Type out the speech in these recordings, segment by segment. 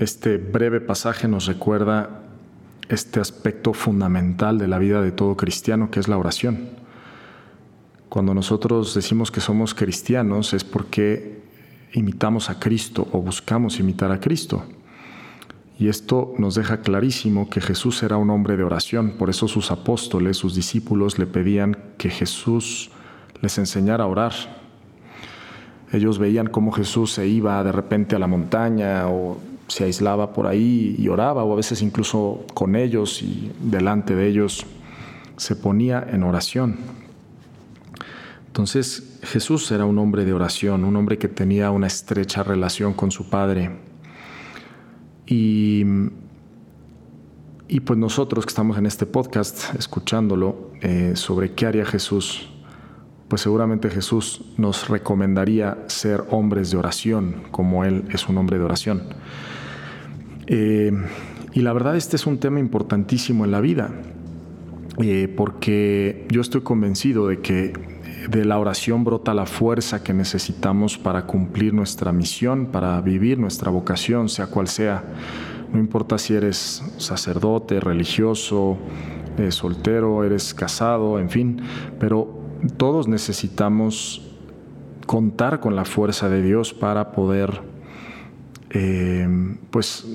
Este breve pasaje nos recuerda este aspecto fundamental de la vida de todo cristiano, que es la oración. Cuando nosotros decimos que somos cristianos es porque imitamos a Cristo o buscamos imitar a Cristo. Y esto nos deja clarísimo que Jesús era un hombre de oración, por eso sus apóstoles, sus discípulos le pedían que Jesús les enseñara a orar. Ellos veían cómo Jesús se iba de repente a la montaña o se aislaba por ahí y oraba, o a veces incluso con ellos y delante de ellos se ponía en oración. Entonces Jesús era un hombre de oración, un hombre que tenía una estrecha relación con su Padre. Y, y pues nosotros que estamos en este podcast escuchándolo eh, sobre qué haría Jesús pues seguramente Jesús nos recomendaría ser hombres de oración, como Él es un hombre de oración. Eh, y la verdad este es un tema importantísimo en la vida, eh, porque yo estoy convencido de que de la oración brota la fuerza que necesitamos para cumplir nuestra misión, para vivir nuestra vocación, sea cual sea. No importa si eres sacerdote, religioso, eh, soltero, eres casado, en fin, pero todos necesitamos contar con la fuerza de Dios para poder eh, pues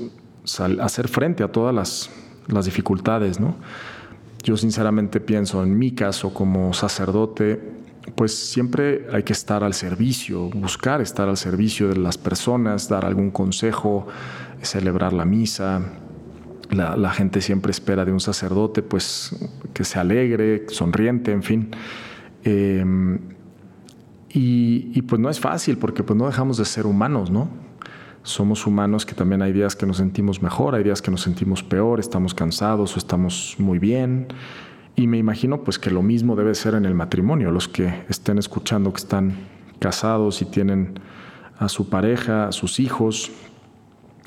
hacer frente a todas las, dificultades, ¿no? Yo sinceramente pienso en mi caso como sacerdote, pues siempre hay que estar al servicio, buscar estar al servicio de las personas, dar algún consejo, celebrar la misa. La, gente siempre espera de un sacerdote, pues que se alegre, sonriente, en fin. Em, y, pues no es fácil porque pues no dejamos de ser humanos, ¿no? Somos humanos que también hay días que nos sentimos mejor, hay días que nos sentimos peor, estamos cansados o estamos muy bien. Y me imagino pues que lo mismo debe ser en el matrimonio. Los que estén escuchando que están casados y tienen a su pareja, a sus hijos,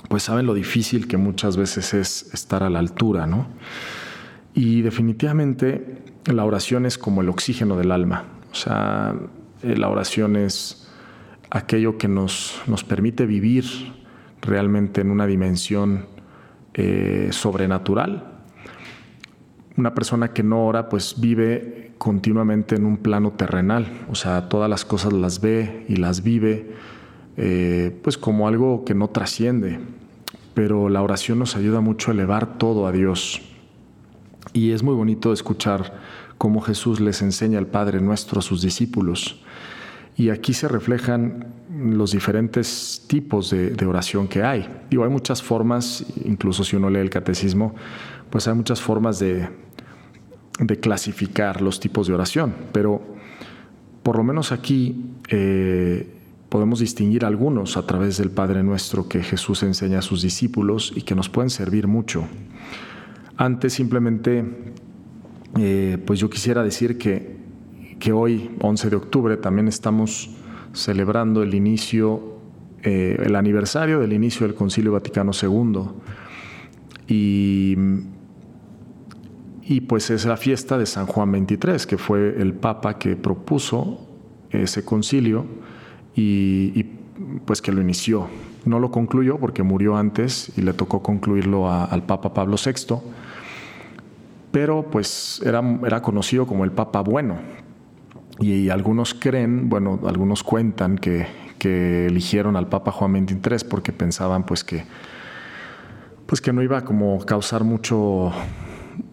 pues saben lo difícil que muchas veces es estar a la altura, ¿no? Y definitivamente la oración es como el oxígeno del alma. O sea, eh, la oración es aquello que nos, nos permite vivir realmente en una dimensión eh, sobrenatural. Una persona que no ora, pues vive continuamente en un plano terrenal, o sea, todas las cosas las ve y las vive, eh, pues como algo que no trasciende. Pero la oración nos ayuda mucho a elevar todo a Dios. Y es muy bonito escuchar cómo Jesús les enseña el Padre Nuestro a sus discípulos. Y aquí se reflejan los diferentes tipos de, oración que hay. Digo, hay muchas formas, incluso si uno lee el catecismo, pues hay muchas formas de, clasificar los tipos de oración, pero por lo menos aquí eh, podemos distinguir algunos a través del Padre Nuestro que Jesús enseña a sus discípulos y que nos pueden servir mucho. Antes simplemente, eh, pues yo quisiera decir que, que, hoy, 11 de octubre, también estamos celebrando el inicio, eh, el aniversario del inicio del Concilio Vaticano II. Y, y pues es la fiesta de San Juan XXIII, que fue el Papa que propuso ese concilio y, pues que lo inició. No lo concluyó porque murió antes y le tocó concluirlo al Papa Pablo VI pero pues era, era conocido como el Papa Bueno. Y, algunos creen, bueno, algunos cuentan que, eligieron al Papa Juan XXIII porque pensaban pues que, pues que no iba a causar mucho,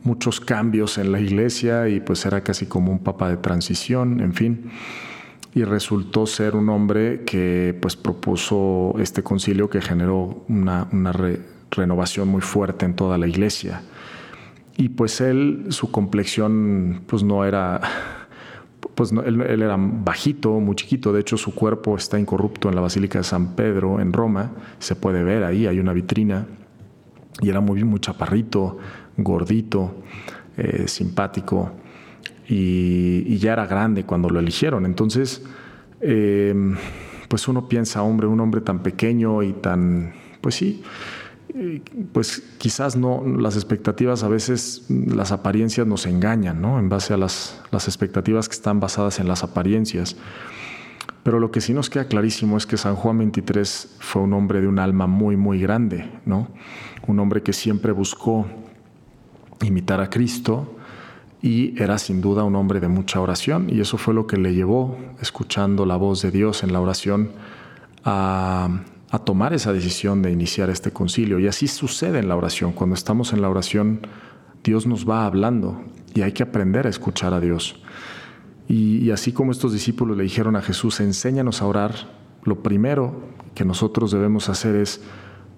muchos cambios en la iglesia y pues era casi como un papa de transición, en fin. Y resultó ser un hombre que pues propuso este concilio que generó una, una renovación muy fuerte en toda la iglesia. Y pues él, su complexión, pues no era, pues él, era bajito, muy chiquito, de hecho su cuerpo está incorrupto en la Basílica de San Pedro en Roma, se puede ver ahí, hay una vitrina, y era muy, muy chaparrito, gordito, eh, simpático, y, ya era grande cuando lo eligieron. Entonces, em, pues uno piensa, hombre, un hombre tan pequeño y tan, pues sí, pues quizás no, las expectativas a veces, las apariencias nos engañan, ¿no? En base a las, expectativas que están basadas en las apariencias. Pero lo que sí nos queda clarísimo es que San Juan 23 fue un hombre de un alma muy, muy grande, ¿no? Un hombre que siempre buscó imitar a Cristo y era sin duda un hombre de mucha oración y eso fue lo que le llevó, escuchando la voz de Dios en la oración, a a tomar esa decisión de iniciar este concilio. Y así sucede en la oración. Cuando estamos en la oración, Dios nos va hablando y hay que aprender a escuchar a Dios. Y, así como estos discípulos le dijeron a Jesús, enséñanos a orar, lo primero que nosotros debemos hacer es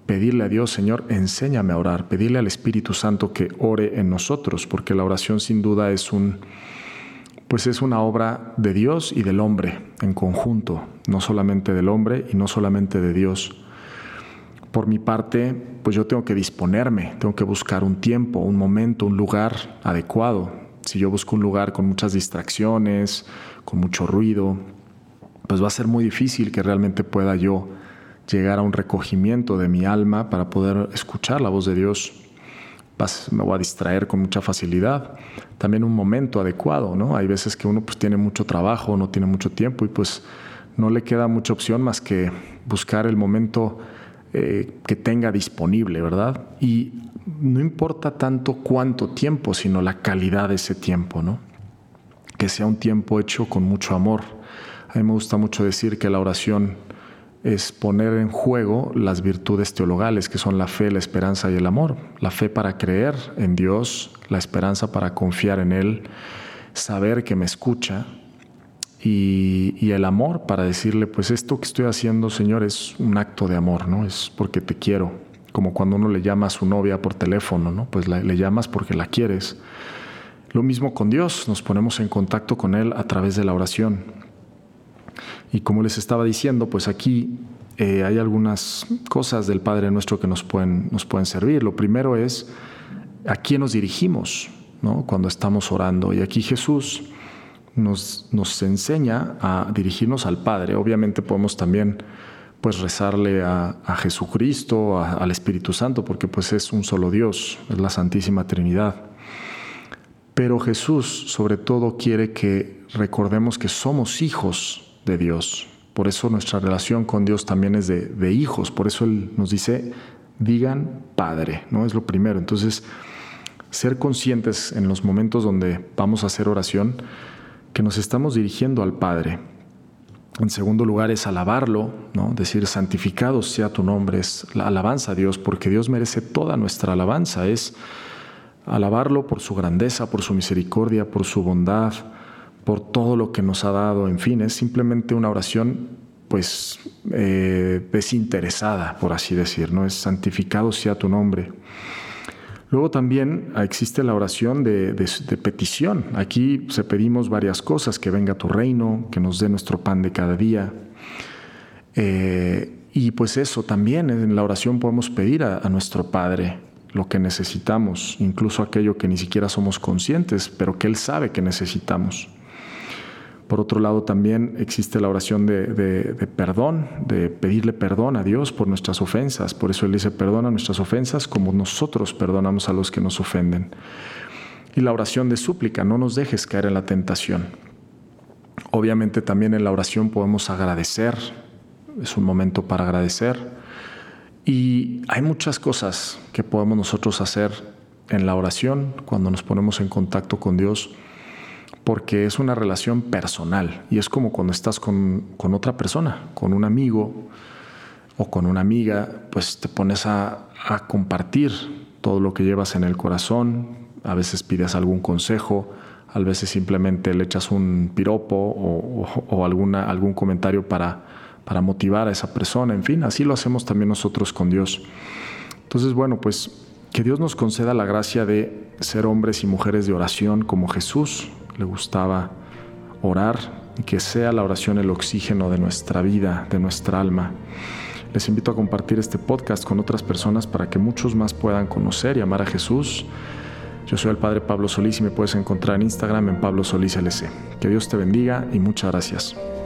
pedirle a Dios, Señor, enséñame a orar, pedirle al Espíritu Santo que ore en nosotros, porque la oración sin duda es un pues es una obra de Dios y del hombre en conjunto, no solamente del hombre y no solamente de Dios. Por mi parte, pues yo tengo que disponerme, tengo que buscar un tiempo, un momento, un lugar adecuado. Si yo busco un lugar con muchas distracciones, con mucho ruido, pues va a ser muy difícil que realmente pueda yo llegar a un recogimiento de mi alma para poder escuchar la voz de Dios me voy a distraer con mucha facilidad. También un momento adecuado, ¿no? Hay veces que uno pues tiene mucho trabajo, no tiene mucho tiempo y pues no le queda mucha opción más que buscar el momento eh, que tenga disponible, ¿verdad? Y no importa tanto cuánto tiempo, sino la calidad de ese tiempo, ¿no? Que sea un tiempo hecho con mucho amor. A mí me gusta mucho decir que la oración es poner en juego las virtudes teologales, que son la fe, la esperanza y el amor. La fe para creer en Dios, la esperanza para confiar en Él, saber que me escucha, y, el amor para decirle, pues esto que estoy haciendo, Señor, es un acto de amor, ¿no? Es porque te quiero, como cuando uno le llama a su novia por teléfono, ¿no? Pues le llamas porque la quieres. Lo mismo con Dios, nos ponemos en contacto con Él a través de la oración. Y como les estaba diciendo, pues aquí eh, hay algunas cosas del Padre Nuestro que nos pueden, nos pueden servir. Lo primero es a quién nos dirigimos ¿no? cuando estamos orando. Y aquí Jesús nos, nos enseña a dirigirnos al Padre. Obviamente podemos también pues rezarle a, Jesucristo, al Espíritu Santo, porque pues es un solo Dios, es la Santísima Trinidad. Pero Jesús sobre todo quiere que recordemos que somos hijos de Dios. Por eso nuestra relación con Dios también es de, hijos. Por eso Él nos dice, digan Padre, ¿no? Es lo primero. Entonces, ser conscientes en los momentos donde vamos a hacer oración, que nos estamos dirigiendo al Padre. En segundo lugar es alabarlo, ¿no? decir santificado sea tu nombre, es la alabanza a Dios, porque Dios merece toda nuestra alabanza, es alabarlo por su grandeza, por su misericordia, por su bondad, por todo lo que nos ha dado, en fin, es simplemente una oración pues eh, desinteresada, por así decir, ¿no? Es santificado sea tu nombre. Luego también existe la oración de, petición. Aquí se pedimos varias cosas, que venga tu reino, que nos dé nuestro pan de cada día. Eh, y pues eso también en la oración podemos pedir a, a nuestro Padre lo que necesitamos, incluso aquello que ni siquiera somos conscientes, pero que Él sabe que necesitamos. Por otro lado, también existe la oración de, perdón, de pedirle perdón a Dios por nuestras ofensas. Por eso Él dice, perdona nuestras ofensas como nosotros perdonamos a los que nos ofenden. Y la oración de súplica, no nos dejes caer en la tentación. Obviamente también en la oración podemos agradecer, es un momento para agradecer. Y hay muchas cosas que podemos nosotros hacer en la oración cuando nos ponemos en contacto con Dios porque es una relación personal y es como cuando estás con, otra persona, con un amigo o con una amiga, pues te pones a, compartir todo lo que llevas en el corazón, a veces pides algún consejo, a veces simplemente le echas un piropo o, alguna, algún comentario para, para motivar a esa persona, en fin, así lo hacemos también nosotros con Dios. Entonces, bueno, pues que Dios nos conceda la gracia de ser hombres y mujeres de oración como Jesús, le gustaba orar y que sea la oración el oxígeno de nuestra vida, de nuestra alma. Les invito a compartir este podcast con otras personas para que muchos más puedan conocer y amar a Jesús. Yo soy el Padre Pablo Solís y me puedes encontrar en Instagram en Pablo Solís LC. Que Dios te bendiga y muchas gracias.